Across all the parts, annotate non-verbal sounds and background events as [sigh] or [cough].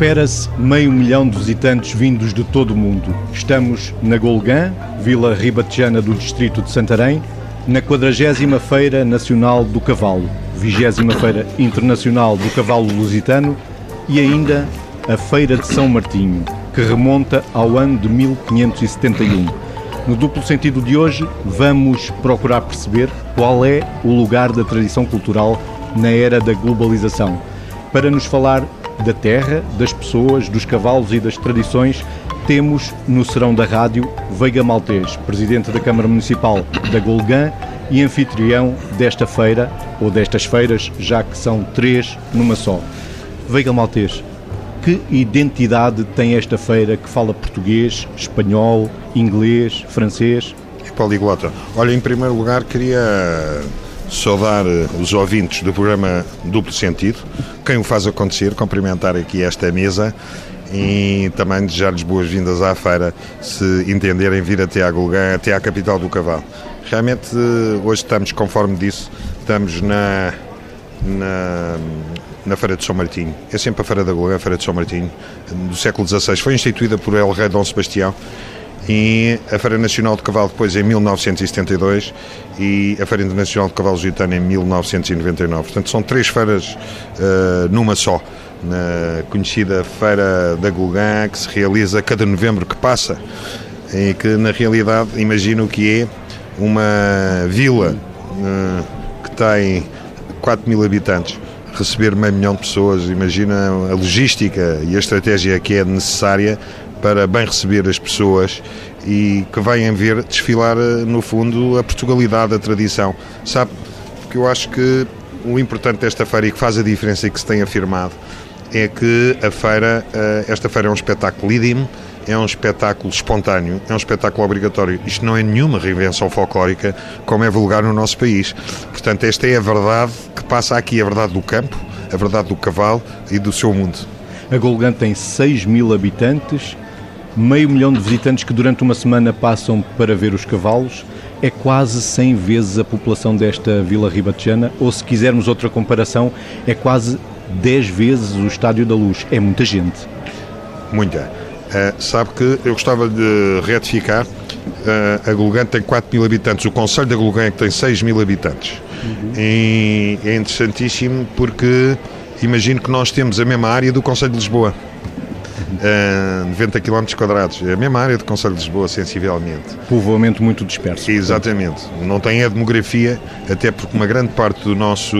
Espera-se meio milhão de visitantes vindos de todo o mundo. Estamos na Golgã, vila ribatejana do distrito de Santarém, na 40 Feira Nacional do Cavalo, 20 Feira Internacional do Cavalo Lusitano e ainda a Feira de São Martinho, que remonta ao ano de 1571. No duplo sentido de hoje, vamos procurar perceber qual é o lugar da tradição cultural na era da globalização. Para nos falar da terra, das pessoas, dos cavalos e das tradições, temos no Serão da Rádio Veiga Maltês, presidente da Câmara Municipal da Golgã e anfitrião desta feira, ou destas feiras, já que são três numa só. Veiga Maltês, que identidade tem esta feira que fala português, espanhol, inglês, francês? E poliglota. Olha, em primeiro lugar, queria saudar eh, os ouvintes do programa Duplo Sentido, quem o faz acontecer, cumprimentar aqui esta mesa e também desejar-lhes boas-vindas à feira, se entenderem vir até à Golgã, até à capital do cavalo. Realmente, eh, hoje estamos, conforme disse, estamos na, na, na Feira de São Martinho. É sempre a Feira da Golgã, a Feira de São Martinho, do século XVI. Foi instituída por El Rei Dom Sebastião e a Feira Nacional de Cavalo depois em 1972 e a Feira Internacional de Cavalos Gitano em 1999. Portanto, são três feiras uh, numa só. Na conhecida Feira da Golgã, que se realiza cada novembro que passa e que, na realidade, imagino que é uma vila uh, que tem 4 mil habitantes receber meio milhão de pessoas, imagina a logística e a estratégia que é necessária para bem receber as pessoas e que venham ver desfilar, eh, no fundo, a Portugalidade, a tradição. Sabe, porque eu acho que o importante desta feira e que faz a diferença e que se tem afirmado é que a feira, eh, esta feira é um espetáculo ídimo, é um espetáculo espontâneo, é um espetáculo obrigatório. Isto não é nenhuma reinvenção folclórica como é vulgar no nosso país. Portanto, esta é a verdade que passa aqui, a verdade do campo, a verdade do cavalo e do seu mundo. A Golgã tem 6 mil habitantes, meio milhão de visitantes que durante uma semana passam para ver os cavalos. É quase 100 vezes a população desta Vila Ribatejana, ou se quisermos outra comparação, é quase 10 vezes o Estádio da Luz. É muita gente. Muita. Uh, sabe que eu gostava de retificar, uh, a Golgã tem 4 mil habitantes, o Conselho da Golgã é que tem 6 mil habitantes. Uhum. E é interessantíssimo porque imagino que nós temos a mesma área do Conselho de Lisboa. Uh, 90 km quadrados, é a mesma área do Conselho de Lisboa, sensivelmente. Povoamento muito disperso. Exatamente. Não tem a demografia, até porque uma grande parte do nosso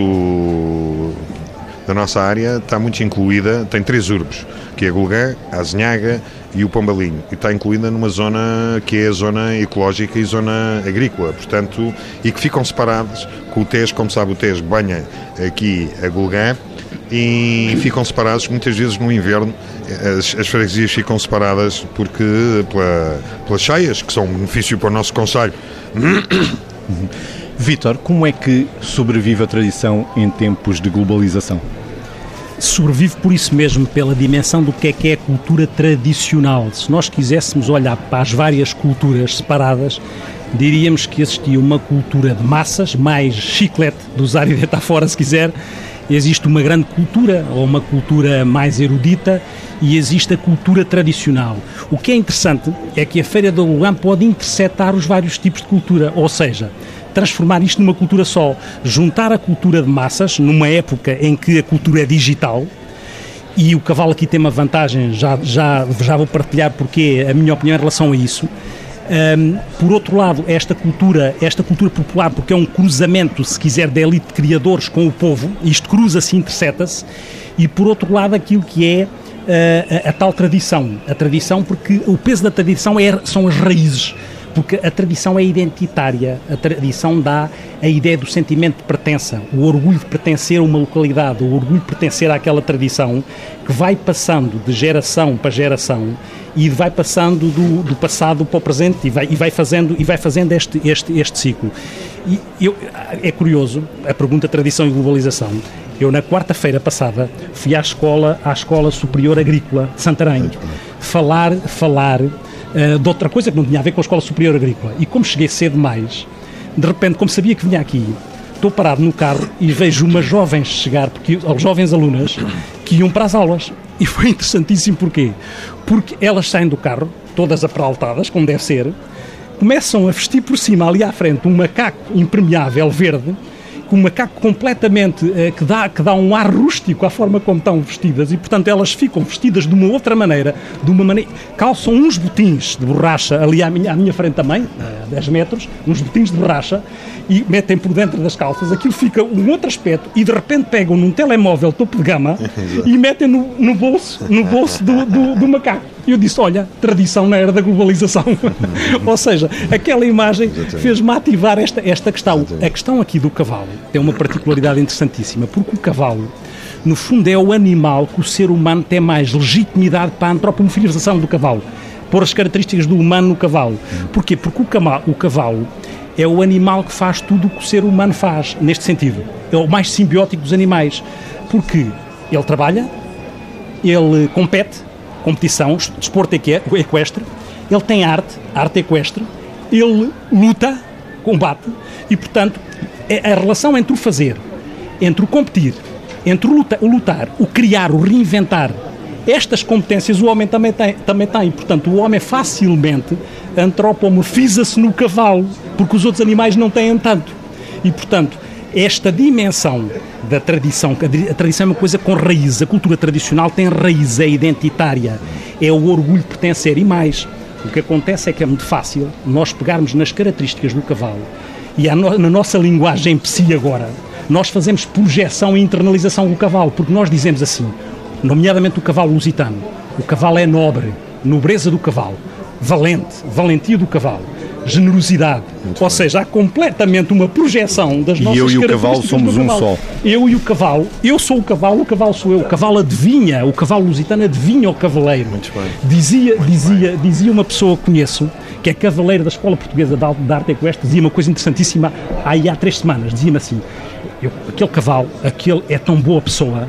da nossa área está muito incluída, tem três urbes, que é a Golgã, a Azinhaga e o Pombalinho. E está incluída numa zona que é a zona ecológica e zona agrícola, portanto, e que ficam separados com o Tejo, como sabe, o Tejo banha aqui a Golgã e ficam separados muitas vezes no inverno as, as freguesias ficam separadas porque pela, pelas cheias que são um benefício para o nosso Conselho [coughs] Vítor, como é que sobrevive a tradição em tempos de globalização? sobrevive por isso mesmo, pela dimensão do que é que é a cultura tradicional. Se nós quiséssemos olhar para as várias culturas separadas, diríamos que existia uma cultura de massas, mais chiclete, de usar e deitar fora se quiser, existe uma grande cultura, ou uma cultura mais erudita, e existe a cultura tradicional. O que é interessante é que a Feira da Lugan pode interceptar os vários tipos de cultura, ou seja, transformar isto numa cultura só, juntar a cultura de massas, numa época em que a cultura é digital, e o cavalo aqui tem uma vantagem, já, já, já vou partilhar porque a minha opinião em relação a isso. Um, por outro lado, esta cultura, esta cultura popular, porque é um cruzamento, se quiser, da elite de criadores com o povo, isto cruza-se, interseta-se, e por outro lado, aquilo que é uh, a, a, tal tradição. A tradição, porque o peso da tradição é, são as raízes porque a tradição é identitária, a tradição dá a ideia do sentimento de pertença, o orgulho de pertencer a uma localidade, o orgulho de pertencer àquela tradição que vai passando de geração para geração e vai passando do, do passado para o presente e vai, e vai fazendo, e vai fazendo este, este, este ciclo. E eu, é curioso a pergunta tradição e globalização. Eu, na quarta-feira passada, fui à escola, à Escola Superior Agrícola de Santarém, falar, falar uh, de outra coisa que não tinha a ver com a Escola Superior Agrícola. E como cheguei cedo demais, de repente, como sabia que vinha aqui, estou parado no carro e vejo umas jovens chegar, porque, jovens alunas, que iam para as aulas. E foi interessantíssimo porquê? Porque elas saem do carro, todas apraltadas, como deve ser, começam a vestir por cima, ali à frente, um macaco impermeável verde, com um macaco completamente eh, que, dá, que dá um ar rústico à forma como estão vestidas e, portanto, elas ficam vestidas de uma outra maneira, de uma maneira. calçam uns botins de borracha ali à minha, à minha frente também, a 10 metros, uns botins de borracha e metem por dentro das calças, aquilo fica um outro aspecto e de repente pegam num telemóvel topo de gama [laughs] e metem no, no bolso, no bolso do, do, do macaco. E eu disse: Olha, tradição na era da globalização. [laughs] Ou seja, aquela imagem fez-me ativar esta, esta questão. A questão aqui do cavalo tem uma particularidade interessantíssima, porque o cavalo, no fundo, é o animal que o ser humano tem mais legitimidade para a antropomorfização do cavalo. Pôr as características do humano no cavalo. Porquê? Porque o cavalo, o cavalo é o animal que faz tudo o que o ser humano faz, neste sentido. É o mais simbiótico dos animais. Porque ele trabalha, ele compete, competição, desporto equestre, ele tem arte, arte equestre, ele luta, combate, e portanto é a relação entre o fazer, entre o competir, entre o lutar, o, lutar, o criar, o reinventar, estas competências o homem também tem, também tem. Portanto, o homem facilmente antropomorfiza-se no cavalo, porque os outros animais não têm tanto. E, portanto, esta dimensão da tradição, a tradição é uma coisa com raiz, a cultura tradicional tem raiz, é identitária, é o orgulho de pertencer. E mais, o que acontece é que é muito fácil nós pegarmos nas características do cavalo e no, na nossa linguagem psi agora, nós fazemos projeção e internalização do cavalo, porque nós dizemos assim, nomeadamente o cavalo lusitano, o cavalo é nobre, nobreza do cavalo, valente, valentia do cavalo generosidade. Muito Ou bem. seja, há completamente uma projeção das e nossas eu e o cavalo somos um só. Eu e o cavalo, eu sou o cavalo, o cavalo sou eu. O cavalo adivinha, o cavalo lusitano adivinha o cavaleiro. Muito bem. Dizia, Muito dizia, bem. dizia uma pessoa que conheço, que é cavaleiro da Escola Portuguesa de Arte Equestre, dizia uma coisa interessantíssima aí há três semanas. Dizia-me assim: eu, aquele cavalo, aquele é tão boa pessoa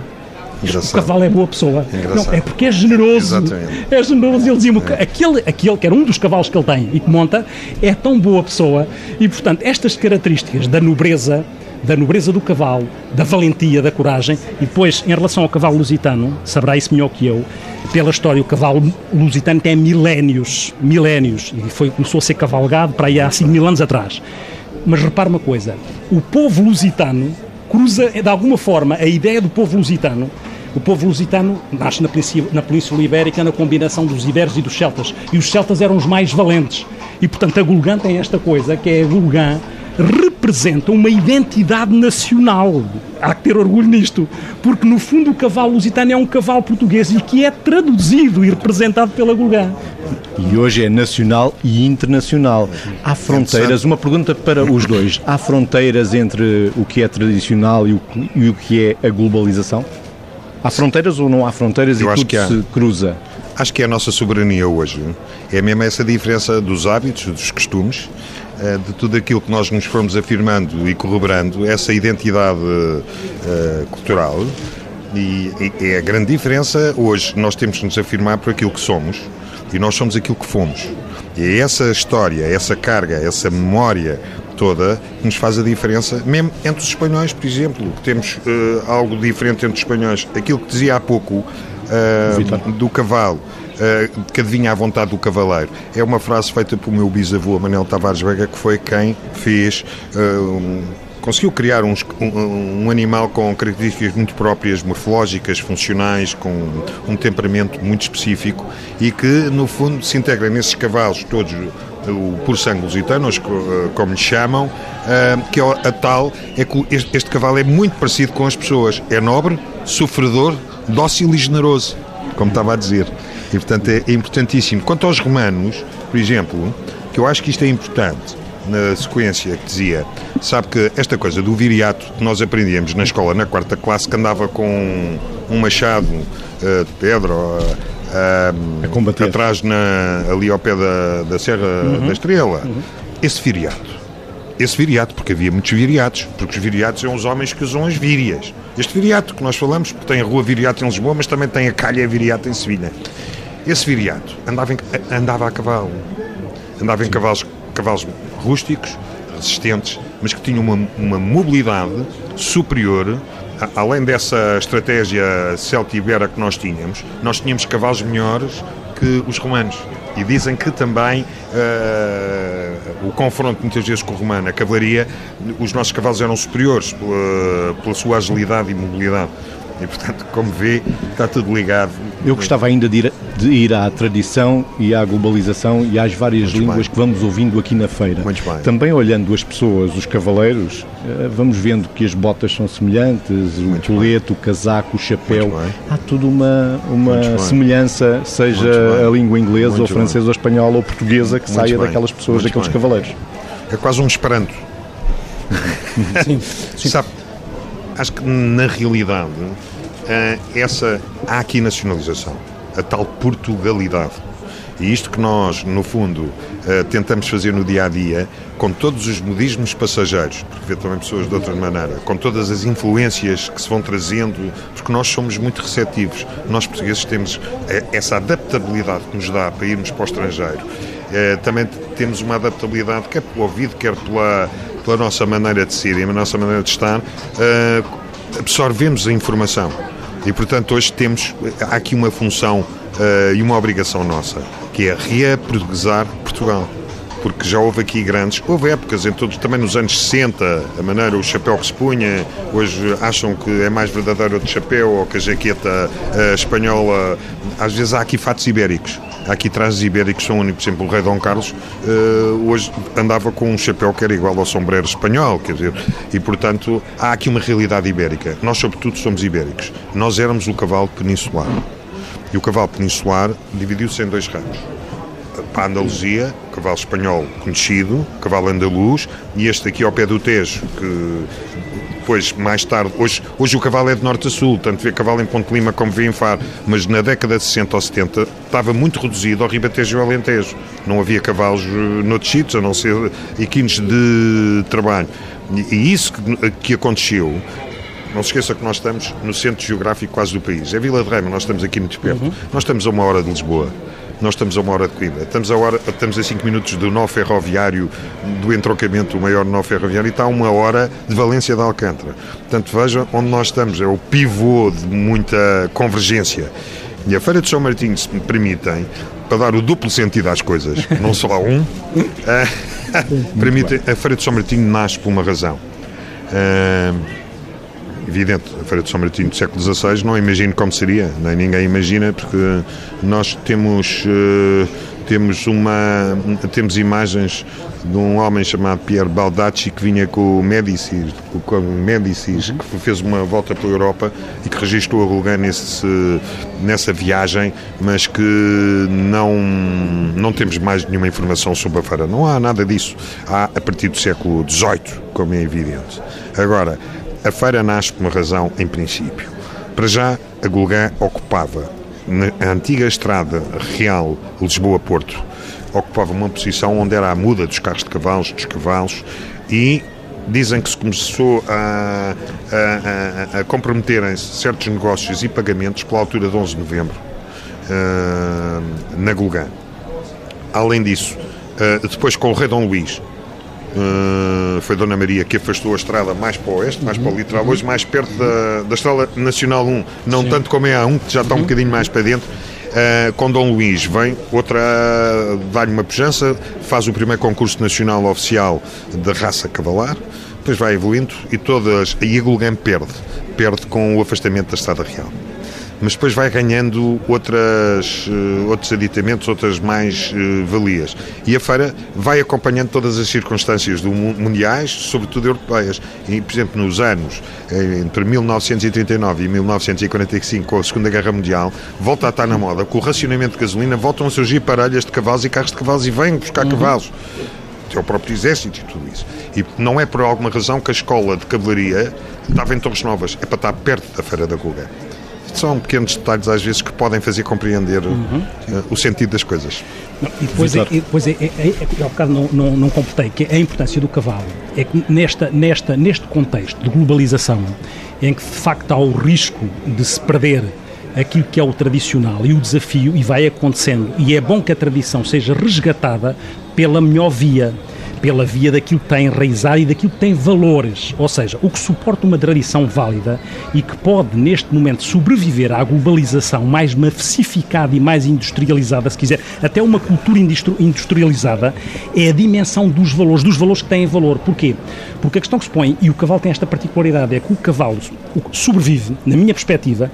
Engraçado. o cavalo é boa pessoa. Não, é porque é generoso. Exatamente. É generoso. Ele dizia-me é. aquele, aquele que era um dos cavalos que ele tem e que monta é tão boa pessoa. E, portanto, estas características da nobreza, da nobreza do cavalo, da valentia, da coragem, e depois, em relação ao cavalo lusitano, saberá isso melhor que eu, pela história, o cavalo lusitano tem milénios, milénios, e foi, começou a ser cavalgado para aí há 5 mil anos atrás. Mas repare uma coisa, o povo lusitano cruza, de alguma forma, a ideia do povo lusitano o povo lusitano nasce na Península, na Península Ibérica na combinação dos iberos e dos celtas. E os celtas eram os mais valentes. E, portanto, a Gulgã tem esta coisa, que é a Gulgã representa uma identidade nacional. Há que ter orgulho nisto, porque no fundo o cavalo lusitano é um cavalo português e que é traduzido e representado pela Gulgã. E hoje é nacional e internacional. Há fronteiras, uma pergunta para os dois: há fronteiras entre o que é tradicional e o, e o que é a globalização? Há fronteiras ou não há fronteiras Eu e tudo se cruza? Acho que é a nossa soberania hoje. É mesmo essa diferença dos hábitos, dos costumes, eh, de tudo aquilo que nós nos formos afirmando e corroborando, essa identidade uh, cultural. E, e é a grande diferença. Hoje nós temos que nos afirmar por aquilo que somos e nós somos aquilo que fomos. E é essa história, essa carga, essa memória toda que nos faz a diferença, mesmo entre os espanhóis, por exemplo, que temos uh, algo diferente entre os espanhóis. Aquilo que dizia há pouco uh, do cavalo, uh, que adivinha a vontade do cavaleiro, é uma frase feita pelo meu bisavô, Manel Tavares Vega, que foi quem fez. Um, conseguiu criar uns, um, um, animal com características muito próprias, morfológicas, funcionais, com um temperamento muito específico e que, no fundo, se integra nesses cavalos todos o puro sangue lusitano, eh, como lhe chamam, eh, que é a tal, é que este, cavalo é muito parecido com as pessoas. É nobre, sofredor, dócil e generoso, como estava a dizer. E, portanto, é, é importantíssimo. Quanto aos romanos, por exemplo, que eu acho que isto é importante, na sequência que dizia, sabe que esta coisa do viriato que nós aprendíamos na escola, na quarta classe, que andava com um machado uh, de pedra, a combater. atrás na, ali ao pé da, da Serra uhum. da Estrela. Uhum. Esse viriato. Esse viriato, porque havia muitos viriatos, porque os viriatos são os homens que usam as vírias. Este viriato que nós falamos, porque tem a rua Viriato em Lisboa, mas também tem a calha Viriato em Sevilha. Esse viriato andava, em, andava a cavalo. Andava em cavalos, cavalos rústicos, resistentes, mas que tinham uma, uma mobilidade superior além dessa estratégia celtibera que nós tínhamos, nós tínhamos cavalos melhores que os romanos. E dizem que também uh, o confronto muitas vezes com o romano, a cavalaria, os nossos cavalos eram superiores pela, pela sua agilidade e mobilidade. E, portanto, como vê, está tudo ligado. Eu gostava ainda de ir, de ir à tradição e à globalização e às várias Muito línguas bem. que vamos ouvindo aqui na feira. Muito bem. Também olhando as pessoas, os cavaleiros, eh, vamos vendo que as botas são semelhantes, Muito o colete, bem. o casaco, o chapéu. Há tudo uma, uma semelhança, seja a língua inglesa Muito ou francesa bem. ou espanhola ou portuguesa que saia daquelas pessoas, daqueles cavaleiros. É quase um esperanto. sim, sim. Sabe, acho que na realidade essa aqui nacionalização, a tal Portugalidade. E isto que nós, no fundo, tentamos fazer no dia a dia, com todos os modismos passageiros, porque vê também pessoas de outra maneira, com todas as influências que se vão trazendo, porque nós somos muito receptivos. Nós, portugueses, temos uh, essa adaptabilidade que nos dá para irmos para o estrangeiro. Uh, também temos uma adaptabilidade, quer pelo ouvido, quer pela, pela nossa maneira de ser e a nossa maneira de estar, absorvemos a informação. E, portanto, hoje temos, há aqui uma função uh, e uma obrigação nossa, que é reaportuguesar Portugal. Porque já houve aqui grandes, houve épocas em todos, também nos anos 60, a maneira, o chapéu que se punha, hoje acham que é mais verdadeiro o chapéu ou que a jaqueta uh, espanhola. Às vezes há aqui fatos ibéricos Há aqui trajes ibéricos são únicos. Por exemplo, o rei Dom Carlos uh, hoje andava com um chapéu que era igual ao sombreiro espanhol, quer dizer, e portanto há aqui uma realidade ibérica. Nós, sobretudo, somos ibéricos. Nós éramos o cavalo peninsular. E o cavalo peninsular dividiu-se em dois ramos. Para a Andaluzia, cavalo espanhol conhecido, cavalo andaluz, e este aqui ao pé do Tejo, que depois, mais tarde, hoje, hoje o cavalo é de norte a sul, tanto vê cavalo em Ponte Lima como vê em Faro, mas na década de 60 ou 70 estava muito reduzido ao Ribatejo e ao Alentejo. Não havia cavalos eh, noutros sítios, a não ser equinos de trabalho. E isso que, que aconteceu não se esqueça que nós estamos no centro geográfico quase do país. É Vila de Reima, nós estamos aqui muito perto. Uhum. Nós estamos a uma hora de Lisboa. Nós estamos a uma hora de Coimbra. Estamos a, hora, estamos a cinco minutos do nó ferroviário, do entroncamento, o maior nó ferroviário, e está a uma hora de Valência de Alcântara. Portanto, veja onde nós estamos. É o pivô de muita convergência. E a Feira de São Martinho, se me permitem, para dar o duplo sentido às coisas, [laughs] não só um, eh, [laughs] permitem, a Feira de São Martinho nasce por uma razão. Uh, evidente, a Feira de São Martinho do século XVI, não imagino como seria, nem ninguém imagina, porque nós temos, uh, temos, uma, temos imagens de um homem chamado Pierre Baldacci que vinha com o Médicis, com o Médicis uhum. que fez uma volta pela Europa e que registrou a Roulin nesse, nessa viagem, mas que não, não temos mais nenhuma informação sobre a feira. Não há nada disso. Há a partir do século XVIII, como é evidente. Agora, a feira nasce por uma razão em princípio. Para já, a Gulgã ocupava, na antiga estrada real Lisboa-Porto, ocupava uma posição onde era a muda dos carros de cavalos, dos cavalos, e dizem que se começou a, a, a, a comprometerem-se certos negócios e pagamentos pela altura de 11 de novembro, uh, na Gulgã. Além disso, uh, depois com o rei Dom Luís, Uh, foi Dona Maria que afastou a estrada mais para o oeste, mais uhum, para o litoral, hoje mais perto da, da Estrada Nacional 1, não Sim. tanto como é a 1, que já está um uhum. bocadinho mais para dentro. Uh, com Dom Luís vem outra, dá-lhe uma pujança, faz o primeiro concurso nacional oficial da raça cavalar, depois vai evoluindo e todas, a Gulgam perde, perde com o afastamento da Estrada Real mas depois vai ganhando outras, uh, outros aditamentos, outras mais uh, valias. E a feira vai acompanhando todas as circunstâncias do mundiais, sobretudo europeias. E, por exemplo, nos anos eh, entre 1939 e 1945, com a Segunda Guerra Mundial, volta a estar na moda, com o racionamento de gasolina, voltam a surgir parelhas de cavalos e carros de cavalos e vêm buscar uhum. cavalos é o próprio exército e tudo isso. E não é por alguma razão que a escola de cavalaria estava em Torres Novas, é para estar perto da Feira da Guga. São pequenos detalhes, às vezes, que podem fazer compreender uhum. uh, o sentido das coisas. Não, e depois, é, depois é, é, é, é, ao bocado não, não, não completei, que é a importância do cavalo é que nesta, nesta, neste contexto de globalização, em que de facto há o risco de se perder aquilo que é o tradicional e o desafio, e vai acontecendo, e é bom que a tradição seja resgatada pela melhor via pela via daquilo que tem enraizado e daquilo que tem valores. Ou seja, o que suporta uma tradição válida e que pode, neste momento, sobreviver à globalização mais massificada e mais industrializada, se quiser, até uma cultura industrializada, é a dimensão dos valores, dos valores que têm valor. Porquê? Porque a questão que se põe, e o cavalo tem esta particularidade, é que o cavalo sobrevive, na minha perspectiva,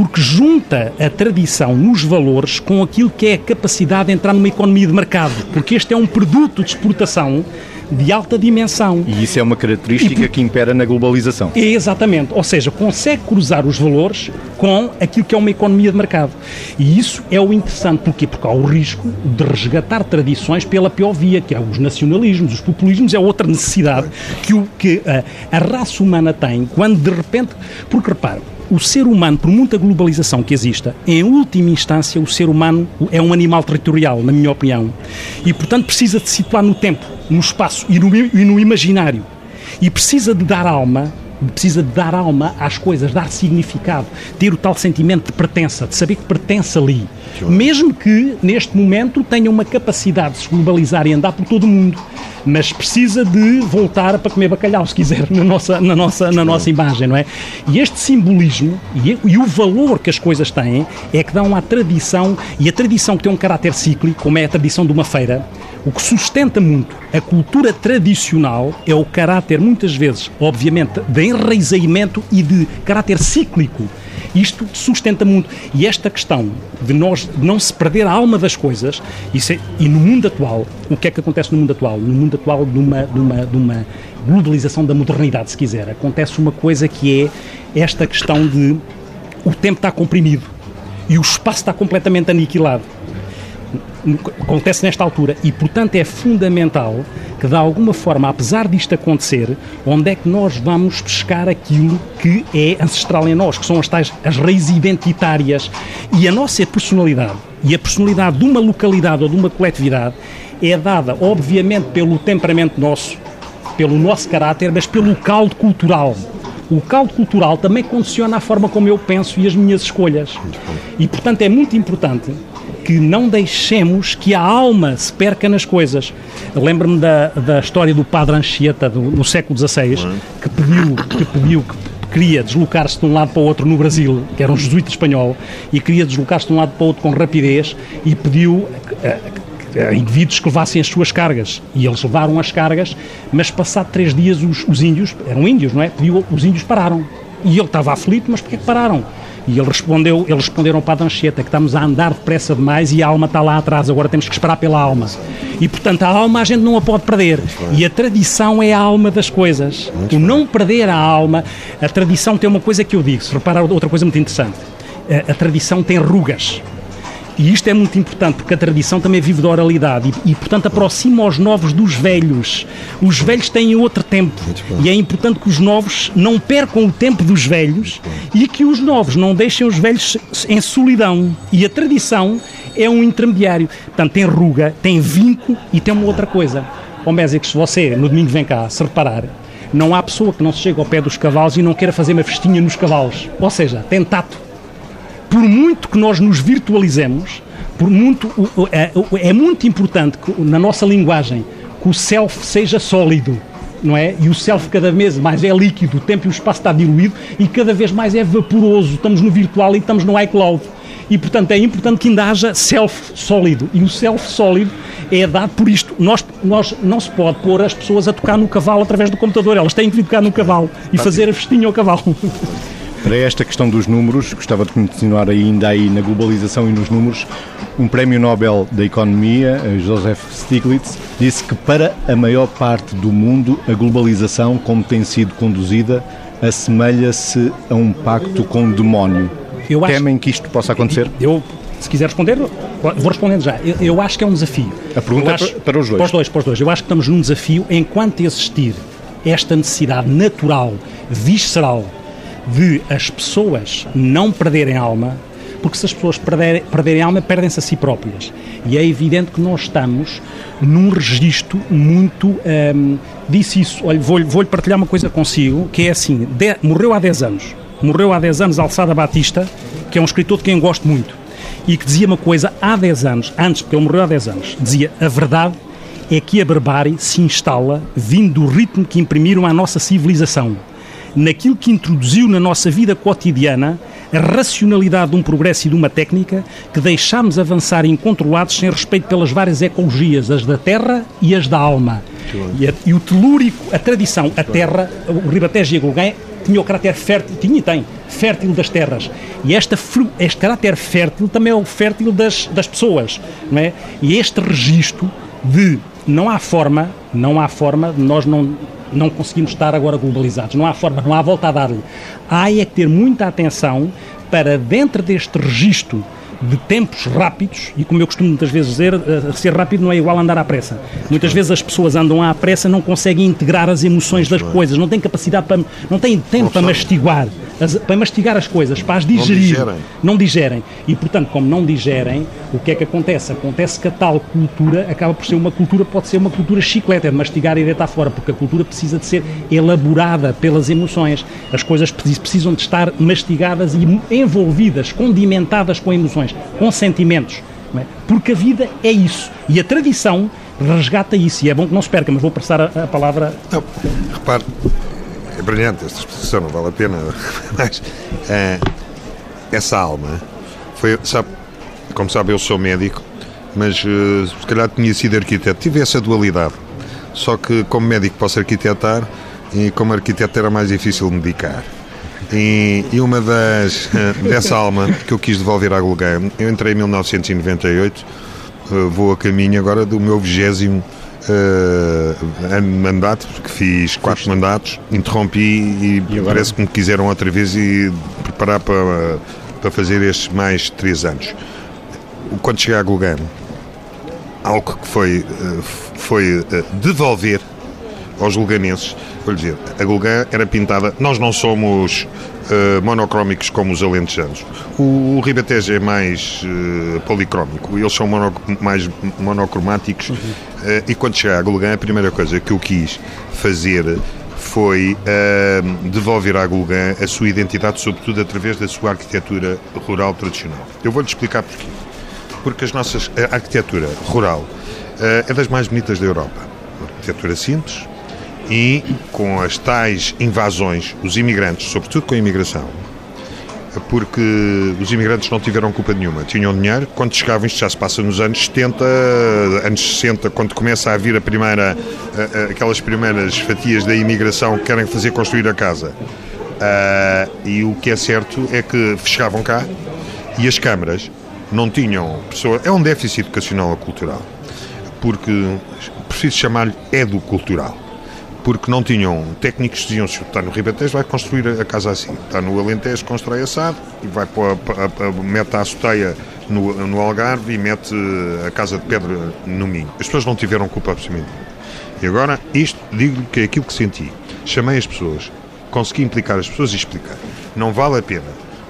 porque junta a tradição nos valores com aquilo que é a capacidade de entrar numa economia de mercado, porque este é um produto de exportação de alta dimensão. E isso é uma característica e, que impera na globalização. É exatamente, ou seja, consegue cruzar os valores com aquilo que é uma economia de mercado. E isso é o interessante, porquê? Porque há o risco de resgatar tradições pela pior via, que é os nacionalismos, os populismos, é outra necessidade que, o, que a, a raça humana tem quando de repente. Porque repara, o ser humano, por muita globalização que exista, em última instância, o ser humano é um animal territorial, na minha opinião. E, portanto, precisa de situar no tempo, no espaço e no, e no imaginário. E precisa de dar alma precisa de dar alma às coisas, dar significado, ter o tal sentimento de pertença, de saber que pertence ali. Mesmo que, neste momento, tenha uma capacidade de se globalizar e andar por todo o mundo mas precisa de voltar para comer bacalhau, se quiser, na nossa, na nossa, na nossa imagem, não é? E este simbolismo e, e o valor que as coisas têm é que dão à tradição, e a tradição que tem um caráter cíclico, como é a tradição de uma feira, o que sustenta muito a cultura tradicional é o caráter, muitas vezes, obviamente, de enraizamento e de caráter cíclico isto sustenta muito. E esta questão de nós não se perder a alma das coisas, é, e no mundo atual, o que é que acontece no mundo atual? No mundo atual de uma, de uma globalização da modernidade, se quiser, acontece uma coisa que é esta questão de o tempo está comprimido e o espaço está completamente aniquilado acontece nesta altura e, portanto, é fundamental que, de alguma forma, apesar disto acontecer, onde é que nós vamos pescar aquilo que é ancestral em nós, que são as tais as raízes identitárias e a nossa personalidade e a personalidade de uma localidade ou de uma coletividade é dada, obviamente, pelo temperamento nosso, pelo nosso caráter, mas pelo caldo cultural. O caldo cultural também condiciona a forma como eu penso e as minhas escolhas. E, portanto, é muito importante que não deixemos que a alma se perca nas coisas. Lembro-me da, da história do padre Anchieta do, no século XVI, que pediu, que pediu que queria deslocar-se de um lado para o outro no Brasil, que era um jesuíta espanhol, e queria deslocar-se de um lado para o outro com rapidez e pediu a, a indivíduos que levassem as suas cargas. E eles levaram as cargas, mas passado três dias os, os índios, eram índios, não é? Pediu, os índios pararam. E ele estava aflito, mas porquê que pararam? E ele respondeu, eles responderam para a Dancheta que estamos a andar depressa demais e a alma está lá atrás, agora temos que esperar pela alma. E portanto a alma a gente não a pode perder. E a tradição é a alma das coisas. o não perder a alma, a tradição tem uma coisa que eu digo, se repara outra coisa muito interessante. A, a tradição tem rugas. E isto é muito importante porque a tradição também vive da oralidade e, e, portanto, aproxima os novos dos velhos. Os velhos têm outro tempo e é importante que os novos não percam o tempo dos velhos e que os novos não deixem os velhos em solidão. E a tradição é um intermediário. Portanto, tem ruga, tem vinco e tem uma outra coisa. Ó se você no domingo vem cá, se reparar, não há pessoa que não se chegue ao pé dos cavalos e não queira fazer uma festinha nos cavalos. Ou seja, tem tato por muito que nós nos virtualizemos, por muito, é, é muito importante que, na nossa linguagem que o self seja sólido, não é? E o self cada vez mais é líquido, o tempo e o espaço está diluído e cada vez mais é vaporoso. Estamos no virtual e estamos no iCloud. E, portanto, é importante que ainda haja self sólido. E o self sólido é dado por isto. Nós, nós não se pode pôr as pessoas a tocar no cavalo através do computador. Elas têm que vir tocar no cavalo e fazer a festinha ao cavalo. [laughs] Para esta questão dos números, gostava de continuar ainda aí na globalização e nos números. Um prémio Nobel da Economia, Joseph Stiglitz, disse que para a maior parte do mundo a globalização, como tem sido conduzida, assemelha-se a um pacto com o demónio. Eu Temem acho... que isto possa acontecer? Eu, se quiser responder, vou respondendo já. Eu, eu acho que é um desafio. A pergunta acho, é para os dois. Para os dois, para os dois. Eu acho que estamos num desafio enquanto existir esta necessidade natural, visceral, de as pessoas não perderem alma, porque se as pessoas perderem, perderem alma, perdem-se a si próprias. E é evidente que nós estamos num registro muito. Hum, disse isso, olha, vou-lhe vou partilhar uma coisa consigo, que é assim: de, morreu há 10 anos. Morreu há 10 anos Alçada Batista, que é um escritor de quem gosto muito, e que dizia uma coisa há 10 anos, antes, porque ele morreu há 10 anos, dizia: a verdade é que a barbárie se instala vindo do ritmo que imprimiram à nossa civilização, naquilo que introduziu na nossa vida cotidiana a racionalidade de um progresso e de uma técnica que deixámos avançar incontrolados sem respeito pelas várias ecologias, as da terra e as da alma. E, a, e, o telúrico, a tradição, a terra, o Ribatejo e a Gulguém tinha o caráter fértil, tinha e tem, fértil das terras. E esta, este caráter fértil também é o fértil das, das pessoas, não é? E este registro de não há forma, não há forma de nós não não conseguimos estar agora globalizados. Não há forma, não há volta a dar-lhe. Há é que ter muita atenção para, dentro deste registro de tempos rápidos, e como eu costumo muitas vezes dizer, uh, ser rápido não é igual a andar à pressa. Muitas vezes as pessoas andam à pressa, não conseguem integrar as emoções das coisas, não têm capacidade para, não têm tempo para mastigar, as, para mastigar as coisas, para as digerir. Não digerem. não digerem. E portanto, como não digerem, o que é que acontece? Acontece que a tal cultura acaba por ser uma cultura, pode ser uma cultura chiclete, é de mastigar e deitar fora, porque a cultura precisa de ser elaborada pelas emoções. As coisas precisam de estar mastigadas e envolvidas, condimentadas com emoções com sentimentos. É? Porque a vida é isso. E a tradição resgata isso. E é bom que não se perca, mas vou passar a, a palavra. Não, repare, é brilhante esta exposição, não vale a pena. [laughs] Mas é, essa alma foi. Sabe, como sabe, eu sou médico, mas uh, se calhar tinha sido arquiteto. Tive essa dualidade. Só que, como médico, posso arquitetar e, como arquiteto, era mais difícil medicar. E, e, uma das dessa alma que eu quis devolver à Gulgueia, eu entrei em 1998, eh, vou a caminho agora do meu vigésimo uh, ano de mandato, porque fiz quatro mandatos, interrompi e, e parece que me quiseram outra vez e preparar para, para fazer estes mais três anos. Quando cheguei à Gulgueia, algo que foi, eh, foi devolver aos julganenses vou dizer, a Gulgã era pintada. Nós não somos uh, monocrómicos como os alentejanos. O, o Ribatejo é mais uh, policrómico, eles são mono, mais monocromáticos. Uhum. Uh, e quando cheguei à Gulgã, a primeira coisa que eu quis fazer foi devolver à Gulgã a sua identidade, sobretudo através da sua arquitetura rural tradicional. Eu vou-lhe explicar porquê. Porque as nossas, a arquitetura rural é das mais bonitas da Europa. Uma arquitetura simples, e com as tais invasões, os imigrantes, sobretudo com a imigração, porque os imigrantes não tiveram culpa nenhuma, tinham dinheiro, quando chegavam, isto já se passa nos anos 70, anos 60, quando começa a vir a primeira, aquelas primeiras fatias da imigração que querem fazer construir a casa. Uh, e o que é certo é que chegavam cá e as câmaras não tinham pessoa. É um déficit educacional ou cultural, porque preciso chamar-lhe edu-cultural porque não tinham técnicos que diziam se está no Ribatejo vai construir a casa assim, está no Alentejo constrói assado e vai pôr a, a, a, mete a azoteia no, no Algarve e mete a casa de pedra no Minho. As pessoas não tiveram culpa absolutamente E agora, isto, digo-lhe que é aquilo que senti. Chamei as pessoas, consegui implicar as pessoas e explicar. Não vale a pena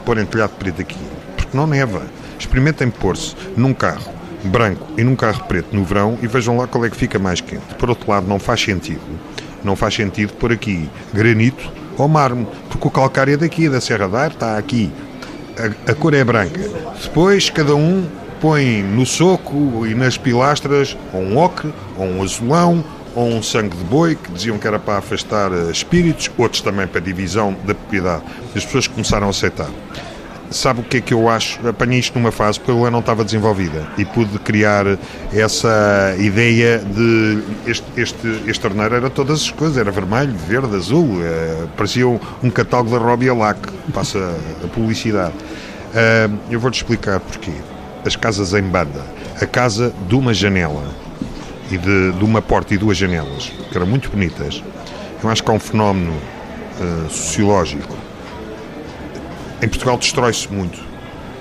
pôr telhado preto aqui, porque não neva. Experimentem pôr-se num carro branco e num carro preto no verão e vejam lá qual é que fica mais quente. Por outro lado, não faz sentido não faz sentido por aqui granito ou mármore, porque o calcário é daqui, da Serra da Ar, está aqui. A, a cor é branca. Depois, cada um põe no soco e nas pilastras ou um ocre, ou um azulão, ou um sangue de boi, que diziam que era para afastar eh, espíritos, outros também para divisão da propriedade. As pessoas começaram a aceitar sabe o que é que eu acho? Apanhei isto numa fase porque ela não estava desenvolvida e pude criar essa ideia de este, este, este torneiro era todas as coisas, era vermelho, verde, azul, é, parecia um, um catálogo da Robbie Lac, passa a publicidade. Uh, eu vou-te explicar porquê. As casas em banda, a casa de uma janela e de, de uma porta e duas janelas, que eram muito bonitas, eu acho que é um fenómeno uh, sociológico em Portugal destrói-se muito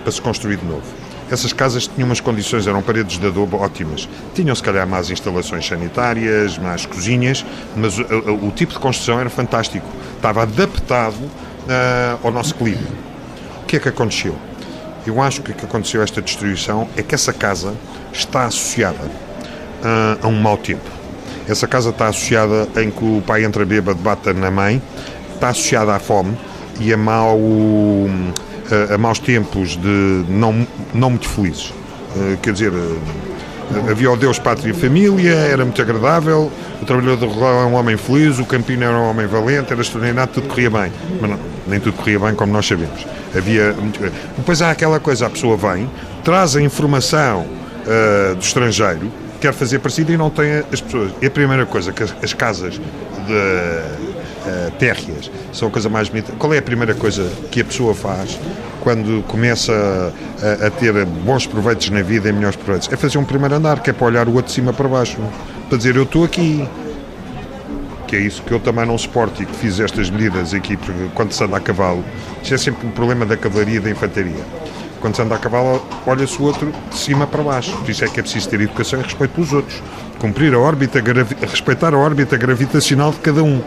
para se construir de novo. Essas casas tinham umas condições, eram paredes de adobe ótimas. Tinham, se calhar, mais instalações sanitárias, mais cozinhas, mas o, o, o tipo de construção era fantástico. Estava adaptado uh, ao nosso clima. O que é que aconteceu? Eu acho que o que aconteceu a esta destruição é que essa casa está associada uh, a um mau tempo. Essa casa está associada em que o pai entra bêbado, bata na mãe, está associada à fome, e a, mau, a, a maus tempos de não, não muito felizes. Uh, quer dizer, uh, Havia o Deus, Pátria e Família, era muito agradável, o trabalhador rural era um homem feliz, o campino era um homem valente, era extraordinário, tudo corria bem. Mas não, nem tudo corria bem, como nós sabemos. Havia muito... Depois há aquela coisa, a pessoa vem, traz a informação uh, do estrangeiro, quer fazer parecido e não tem as pessoas. É a primeira coisa que as, as casas de uh, térreas são a coisa mais bonita. Qual é a primeira coisa que a pessoa faz quando começa a, a, ter bons proveitos na vida e melhores proveitos? É fazer um primeiro andar, que é para olhar o outro de cima para baixo, para dizer eu estou aqui. Que é isso que eu também não suporto e que fiz estas medidas aqui, porque quando se anda a cavalo, isso é sempre um problema da cavalaria e da infantaria quando se anda a cavalo, olha-se o outro de cima para baixo. Por isso é que é preciso ter educação e respeito pelos outros. Cumprir a órbita, respeitar a órbita gravitacional de cada um.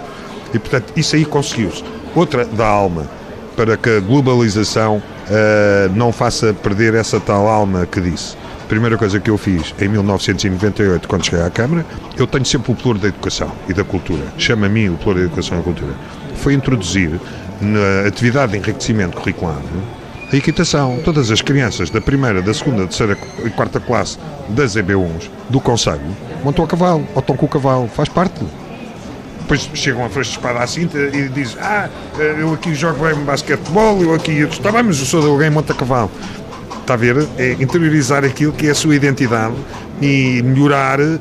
E, portanto, isso aí conseguiu-se. Outra da alma, para que a globalização uh, não faça perder essa tal alma que disse. A primeira coisa que eu fiz em 1998, quando cheguei à Câmara, eu tenho sempre o pluro da educação e da cultura. Chama a mim o pluro da educação e da cultura. Foi introduzir na atividade de enriquecimento curricular a equitação. Todas as crianças da primeira, da segunda, terceira e quarta classe das EB1s do Conselho montam a cavalo, ou estão com o cavalo, faz parte. Depois chegam a frente de espada à cinta e dizem: Ah, eu aqui jogo bem basquetebol, eu aqui. Está bem, mas eu sou de alguém monta a cavalo. Está a ver? É interiorizar aquilo que é a sua identidade e melhorar uh,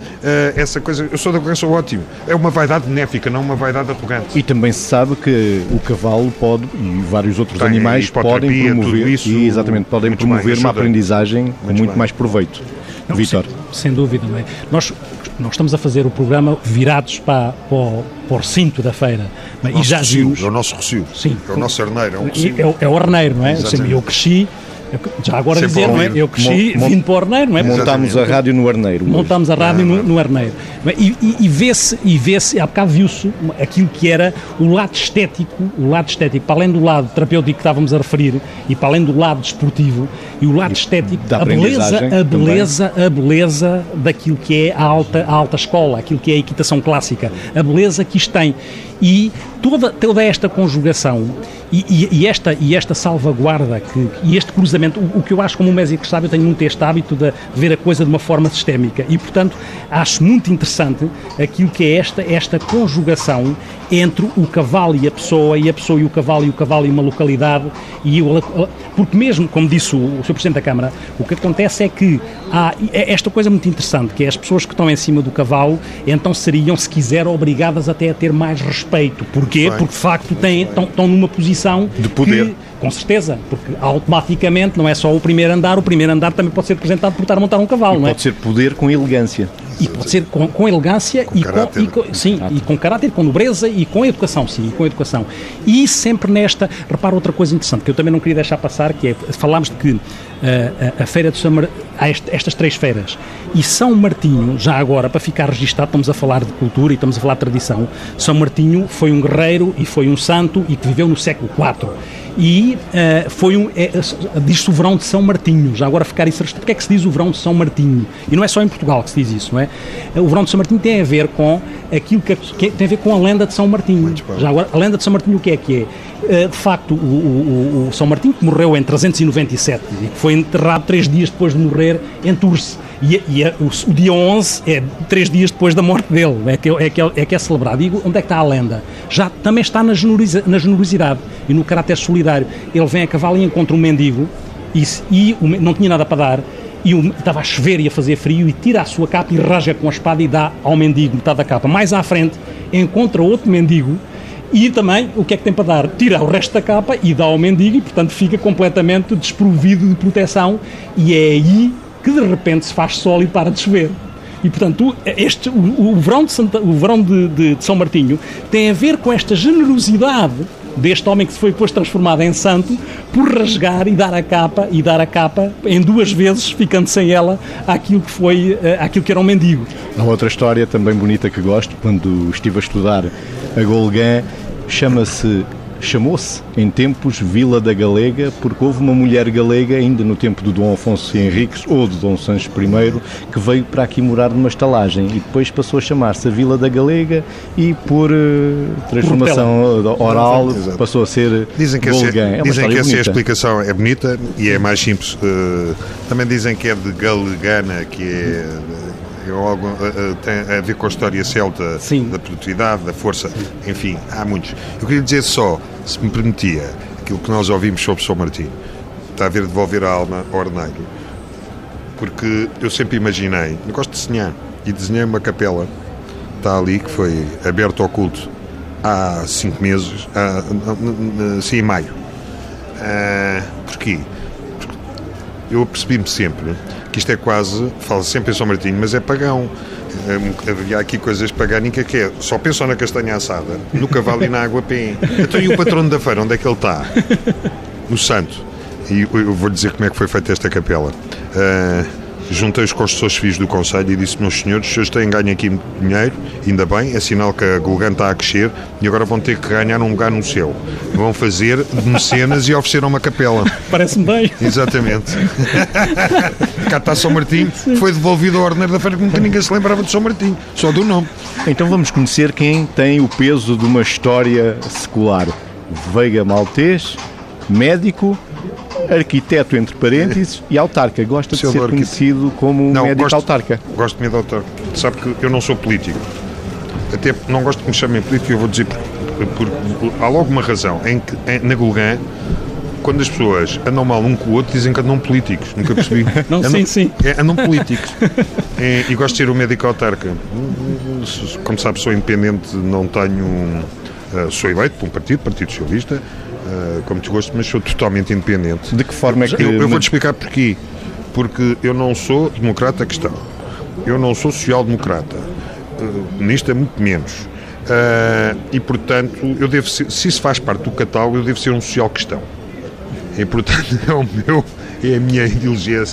essa coisa. Eu sou da eu sou ótimo. É uma vaidade benéfica, não uma vaidade arrogante. E também se sabe que o cavalo pode, e vários outros Tem, animais podem promover, isso, e exatamente, podem promover bem, uma aprendizagem muito com muito mais proveito. Não, Vitor. Sem, dúvida, não é? Nós, nós estamos a fazer o programa virados para, para, o, para o recinto da feira. É? E já vimos. É o nosso recinto. Sim. É o nosso arneiro. É, um é, o, é o arneiro, não é? Exatamente. Eu cresci já agora Sempre dizer, não é? eu cresci Mont, vindo para o Arneiro, não é? Montámos a rádio no Arneiro. Montámos a rádio no, no Arneiro. E, e, e vê-se, e vê-se, há bocado viu-se aquilo que era o lado estético, o lado estético, para além do lado terapêutico que estávamos a referir, e para além do lado desportivo, e o lado estético, a beleza, a beleza, também. a beleza daquilo que é a alta, a alta escola, aquilo que é a equitação clássica, a beleza que isto tem. E toda, toda esta conjugação e, e, e, esta, e esta salvaguarda que, e este cruzamento, o, o que eu acho como um médico sabe, eu tenho muito este hábito de ver a coisa de uma forma sistémica e, portanto, acho muito interessante aquilo que é esta, esta conjugação entre o cavalo e a pessoa, e a pessoa e o cavalo, e o cavalo e uma localidade, e o, porque mesmo, como disse o, o Sr. Presidente da Câmara, o que acontece é que há é esta coisa muito interessante, que é as pessoas que estão em cima do cavalo, então seriam, se quiser, obrigadas até a ter mais respeito. Porquê? Porque, de facto, têm, estão, estão numa posição de poder. Que, com certeza, porque automaticamente não é só o primeiro andar, o primeiro andar também pode ser representado por estar a montar um cavalo, e não é? Pode ser poder com elegância. E pode ser com, com elegância com e, com, e, com, sim, e com caráter, com nobreza e com educação, sim, e com educação. E sempre nesta, repara outra coisa interessante que eu também não queria deixar passar, que é, falámos de que uh, a, a, feira de São Mar... há este, estas três feiras e São Martinho, já agora, para ficar registado, estamos a falar de cultura e estamos a falar de tradição, São Martinho foi um guerreiro e foi um santo e que viveu no século IV e uh, foi um, é, diz-se o verão de São Martinho, já agora ficar isso, porque é que se diz o verão de São Martinho? E não é só em Portugal que se diz isso, não é? O verão de São Martinho tem a ver com aquilo que, que tem a ver com a lenda de São Martinho. Já agora, a lenda de São Martinho o que é que é? Uh, de facto, o, o, o, São Martinho que morreu em 397 e que foi enterrado três dias depois de morrer em Tours e, e o, o, dia 11 é três dias depois da morte dele, é que é, que é, é, que é celebrado. E onde é que está a lenda? Já também está na, na generosidade e no caráter solidário. Ele vem a cavalo e encontra um mendigo e, e não tinha nada para dar e o, estava a chover e a fazer frio e tira a sua capa e rasga com a espada e dá ao mendigo metade da capa. Mais à frente encontra outro mendigo e também o que é que tem para dar? Tira o resto da capa e dá ao mendigo e portanto fica completamente desprovido de proteção e é aí que de repente se faz sol e para de chover. E, portanto, este, o, o verão, de, Santa, o verão de, de, de, São Martinho tem a ver com esta generosidade deste homem que se foi depois transformado em santo por rasgar e dar a capa e dar a capa em duas vezes ficando sem ela àquilo que foi eh, àquilo que era um mendigo. Há outra história também bonita que gosto quando estive a estudar a Golgã chama-se Chamou-se, em tempos, Vila da Galega, porque houve uma mulher galega, ainda no tempo do Dom Afonso Henriques ou do Dom Sancho I, que veio para aqui morar numa estalagem e depois passou a chamar-se a Vila da Galega e por uh, transformação por oral Exato. passou a ser Dizem que, Golgã. é, dizem que essa explicação é bonita e é mais simples. Uh, também dizem que é de Galegana, que é algo, tem a ver com a história celta Sim. da produtividade, da força, enfim, há muitos. Eu queria dizer só, se me permitia, aquilo que nós ouvimos sobre São Martinho, está a ver devolver a alma ao Orneiro, porque eu sempre imaginei, eu gosto de desenhar, e desenhei uma capela, está ali, que foi aberto ao culto há cinco meses, sim, em maio. Uh, porquê? Porque eu percebi-me sempre que isto é quase, fala sempre em São Martinho, mas é pagão. É, havia aqui coisas pagânicas que é só pensam na castanha assada, no cavalo e na água pé. Então e o patrono da feira, onde é que ele está? No Santo. E eu vou dizer como é que foi feita esta capela. Uh, juntei os construtores civis do Conselho e disse, meus senhores, os senhores têm ganho aqui dinheiro, ainda bem, é sinal que a Golgan está a crescer e agora vão ter que ganhar um lugar no céu. Vão fazer mecenas e oferecer uma capela. [laughs] Parece-me bem. Exatamente. [laughs] Cá está São Martinho, foi devolvido ao ordeneiro da feira que nunca ninguém se lembrava de São Martinho, só do nome. Então vamos conhecer quem tem o peso de uma história secular. Veiga Maltês, médico, arquiteto entre parênteses e autarca. Gosta de ser arquiteto. conhecido como não, médico gosto, autarca. Gosto de medo autarca. Sabe que eu não sou político. Até não gosto que me chamem político, eu vou dizer por, por, há logo uma razão. Em que, em, na Gulgã, quando as pessoas andam mal um com o outro, dizem que andam políticos. Nunca percebi. [laughs] não, andam, sim, sim. É, andam políticos. é, e gosto de ser o médico autarca. Como sabe, sou independente, não tenho. Uh, sou eleito por um partido, Partido Socialista, uh, com muito gosto, mas sou totalmente independente. De que forma é que... Eu, eu vou-te explicar porquê. Porque eu não sou democrata cristão. Eu não sou social-democrata. Uh, nisto é muito menos. Uh, e, portanto, eu devo ser, se isso faz parte do catálogo, eu devo ser um social-cristão. E, portanto, [laughs] é o meu é a minha ideologia é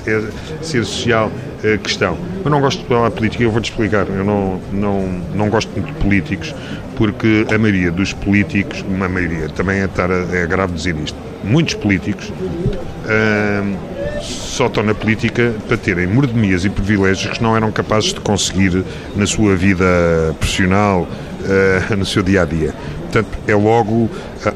ser social uh, cristão. Eu não gosto de falar política, eu vou-te explicar. Eu não, não, não gosto muito de políticos, porque a maioria dos políticos, uma maioria, também é, estar a, é grave dizer isto, muitos políticos uh, só estão na política para terem mordomias e privilégios que não eram capazes de conseguir na sua vida profissional, uh, no seu dia a dia. Portanto, é logo uh,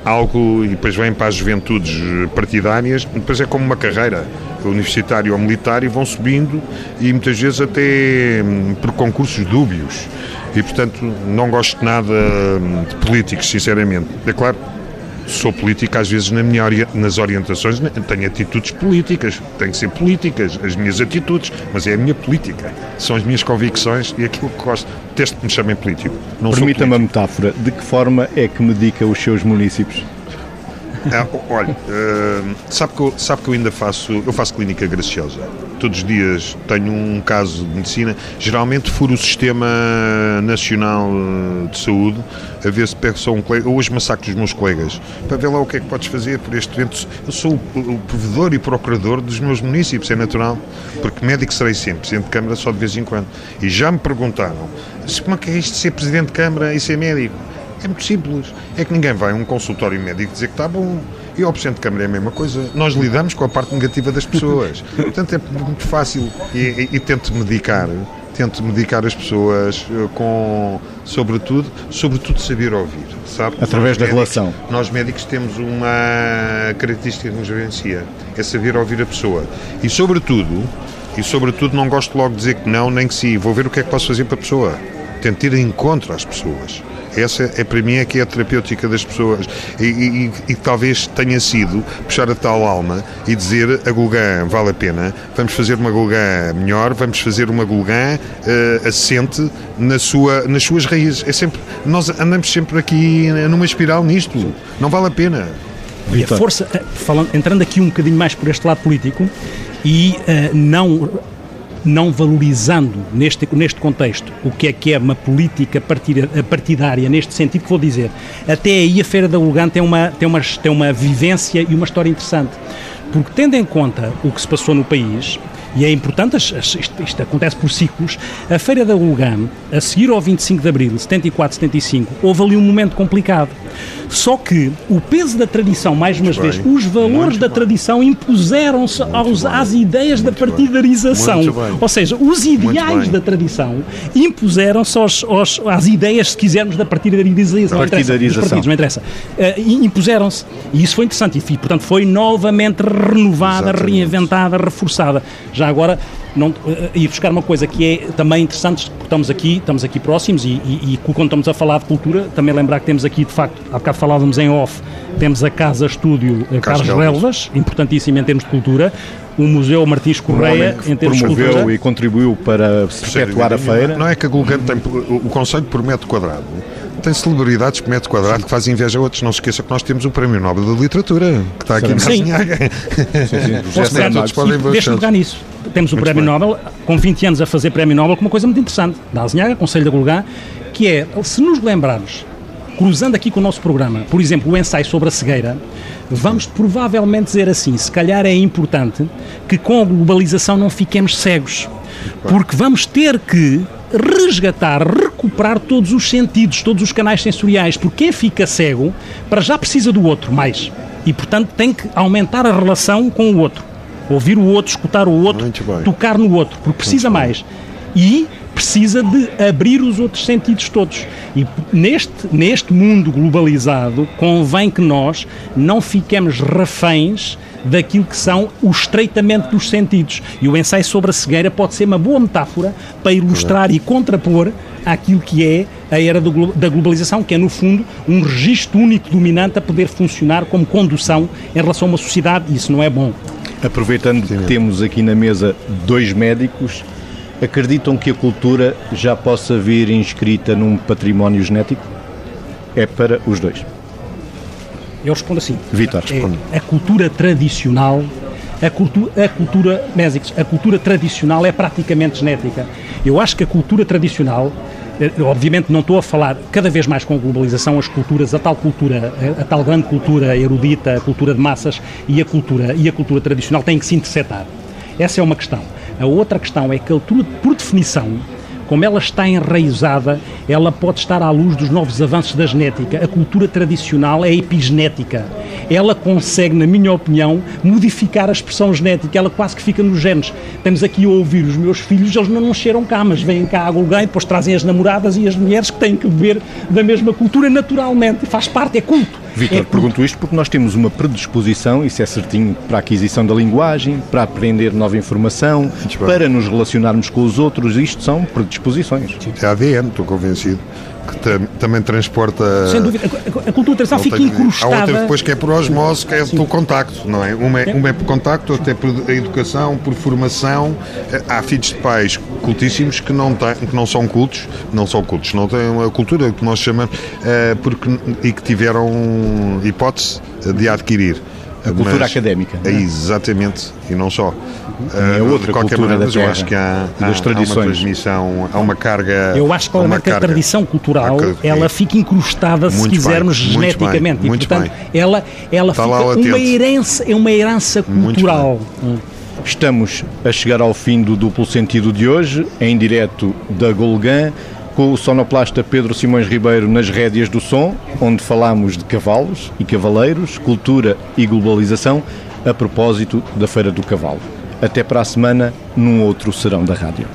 algo, e depois vem para as juventudes partidárias, depois é como uma carreira universitária ou militar e vão subindo e muitas vezes até um, por concursos dúbios. E, portanto, não gosto nada hum, de políticos, sinceramente. É claro, sou político às vezes na minha, nas orientações, né, tenho atitudes políticas, tenho que ser políticas, as minhas atitudes, mas é a minha política, são as minhas convicções e aquilo que gosto. Teste que me chamem político. Permita-me a metáfora, de que forma é que medica os seus municípios? É, olha, uh, sabe, que eu, sabe que eu ainda faço, eu faço clínica graciosa. Todos os dias tenho um caso de medicina. Geralmente furo o Sistema Nacional eh, de Saúde a ver se pego só um colega. Hoje massacro os meus colegas para ver lá o que é que podes fazer por este evento. Eu sou o, o provedor e procurador dos meus municípios, é natural, porque médico serei sempre, presidente de Câmara só de vez em quando. E já me perguntaram como é que é isto de ser presidente de Câmara e ser médico? É muito simples. É que ninguém vai a um consultório médico dizer que está bom. E ao Presidente de Câmara é a mesma coisa. Nós lidamos com a parte negativa das pessoas. [laughs] Portanto, é muito fácil. E, e, e tento medicar, tento medicar as pessoas eh, com, sobretudo, sobretudo saber ouvir, sabe? Através da médicos, relação. Nós médicos temos uma característica que nos vencia, é saber ouvir a pessoa. E sobretudo, e sobretudo não gosto logo de dizer que não, nem que sim. Vou ver o que é que posso fazer para a pessoa. Tento ir encontro às pessoas. Essa é para mim é que é a terapêutica das pessoas e, e, e talvez tenha sido puxar a tal alma e dizer a Gulgã vale a pena, vamos fazer uma Gulgã melhor, vamos fazer uma Gulgã uh, assente na sua, nas suas raízes. É sempre, nós andamos sempre aqui numa espiral nisto, não vale a pena. E a força, eh, falando, entrando aqui um bocadinho mais por este lado político e uh, não não valorizando neste, neste contexto o que é que é uma política partidária neste sentido que vou dizer. Até aí a Feira da Lugan tem uma, tem, uma, tem uma vivência e uma história interessante, porque tendo em conta o que se passou no país, e é importante, isto, isto, acontece por ciclos, a Feira da Ulgam, a seguir ao 25 de Abril, 74, 75, houve ali um momento complicado. Só que o peso da tradição, mais uma vez, os valores da bem. tradição impuseram-se às ideias da partidarização. Ou seja, os ideais da tradição impuseram-se às ideias, se quisermos, da partidarização. Partidarização. Partidos, não interessa. Uh, impuseram-se. E isso foi interessante. E, portanto, foi novamente renovada, Exatamente. reinventada, reforçada. Já agora, não, ir buscar uma coisa que é também interessante, porque estamos aqui, estamos aqui próximos e, e, e, quando estamos a falar de cultura, também lembrar que temos aqui, de facto, há bocado falávamos em off, temos a Casa Estúdio eh, Carlos Relvas, importantíssimo em termos de cultura, o Museu Martins Correia, um em termos de cultura. e contribuiu para perpetuar a feira. Não é que a Gulgante tem o conceito por metro quadrado tem celebridades por metro quadrado que fazem inveja a outros. Não se esqueça que nós temos o Prémio Nobel da Literatura, que está aqui na Azinhaga. [laughs] Deixa-me pegar nisso. Temos o Muito Prémio bem. Nobel, com 20 anos a fazer Prémio Nobel, com uma coisa muito interessante, da Azinhaga, Conselho da Gulgã, que é, se nos lembrarmos, cruzando aqui com o nosso programa, por exemplo, o ensaio sobre a cegueira, vamos provavelmente dizer assim: se calhar é importante que com a globalização não fiquemos cegos, porque vamos ter que resgatar, recuperar todos os sentidos, todos os canais sensoriais, porque quem fica cego para já precisa do outro mais e, portanto, tem que aumentar a relação com o outro. Ouvir o outro, escutar o outro, tocar no outro, porque precisa mais. E precisa de abrir os outros sentidos todos. E neste, neste mundo globalizado, convém que nós não fiquemos reféns daquilo que são o estreitamento dos sentidos. E o ensaio sobre a cegueira pode ser uma boa metáfora para ilustrar e contrapor aquilo que é a era do, da globalização, que é, no fundo, um registro único dominante a poder funcionar como condução em relação a uma sociedade, e isso não é bom. Aproveitando Sim, que temos aqui na mesa dois médicos, acreditam que a cultura já possa vir inscrita num património genético? É para os dois. Eu respondo assim. Vitor, responde. É, a cultura tradicional, a cultura, a cultura, Mésicos, a cultura tradicional é praticamente genética. Eu acho que a cultura tradicional, eh, obviamente não estou a falar cada vez mais com a globalização, as culturas, a tal cultura, a, a tal grande cultura erudita, a cultura de massas e a cultura, e a cultura tradicional têm que se interceptar. Essa é uma questão. A outra questão é que a cultura, por definição, como ela está enraizada, ela pode estar à luz dos novos avanços da genética. A cultura tradicional é epigenética. Ela consegue, na minha opinião, modificar a expressão genética. Ela quase que fica nos genes. Estamos aqui a ouvir os meus filhos, eles não nasceram cá, mas vêm cá a Golgã e depois trazem as namoradas e as mulheres que têm que beber da mesma cultura naturalmente. Faz parte, é culto. Vitor, é pergunto isto porque nós temos uma predisposição, isso é certinho, para a aquisição da linguagem, para aprender nova informação, para nos relacionarmos com os outros. Isto são predisposições. É ADN, estou convencido que tam, também transporta. Sem dúvida, a, a cultura tradicional fica incrustada. Há outra depois que é por osmose, que é pelo contacto, não é? Uma é, uma é por contacto, outra é por educação, por formação. Há filhos de pais cultíssimos que não, têm, que não são cultos, não são cultos, não têm uma cultura que nós chamamos, é, porque, e que tiveram hipótese de adquirir. A cultura Mas, académica. É, exatamente, e não só. É outra cultura maneira, da terra, eu acho que há, há, das tradições. há uma transmissão, há uma carga. Eu acho que, uma que a tradição cultural ela fica incrustada, se quisermos, bem, geneticamente. Bem, e, portanto, bem. ela, ela fica uma herança, é uma herança cultural. Estamos a chegar ao fim do duplo sentido de hoje, em direto da Golgã com o sonoplasta Pedro Simões Ribeiro nas rédeas do som, onde falamos de cavalos e cavaleiros, cultura e globalização, a propósito da Feira do Cavalo. Até para a semana, num outro Serão da Rádio.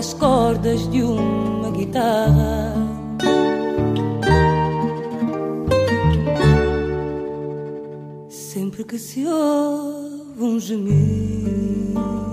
As cordas de um guitarra. Sempre que se ouve um gemido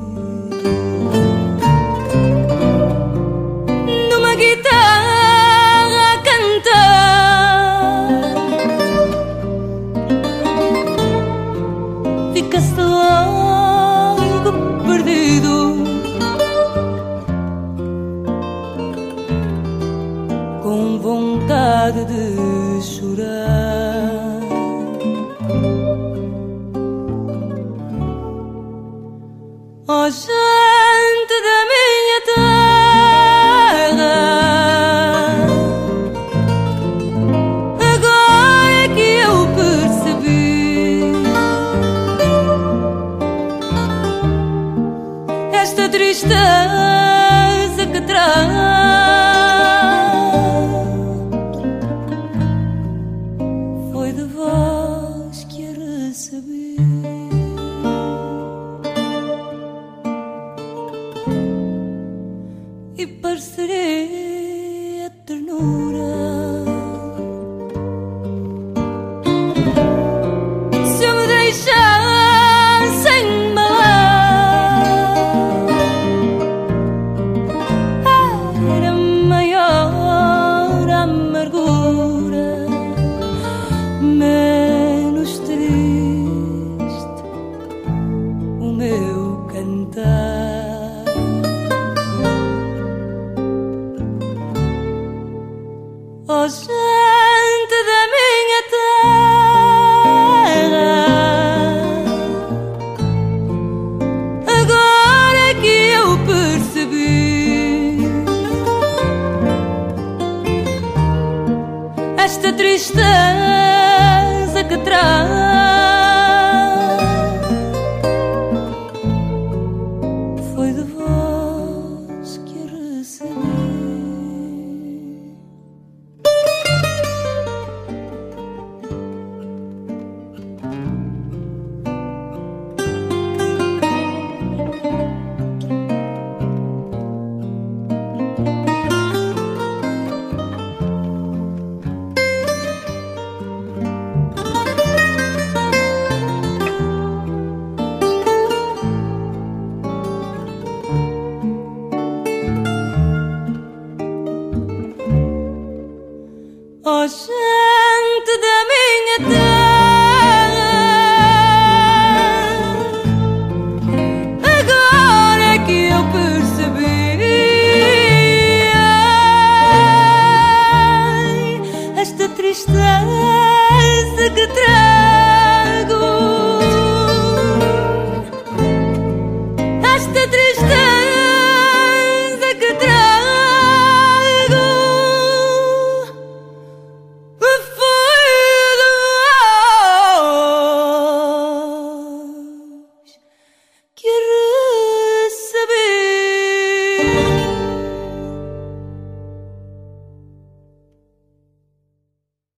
triste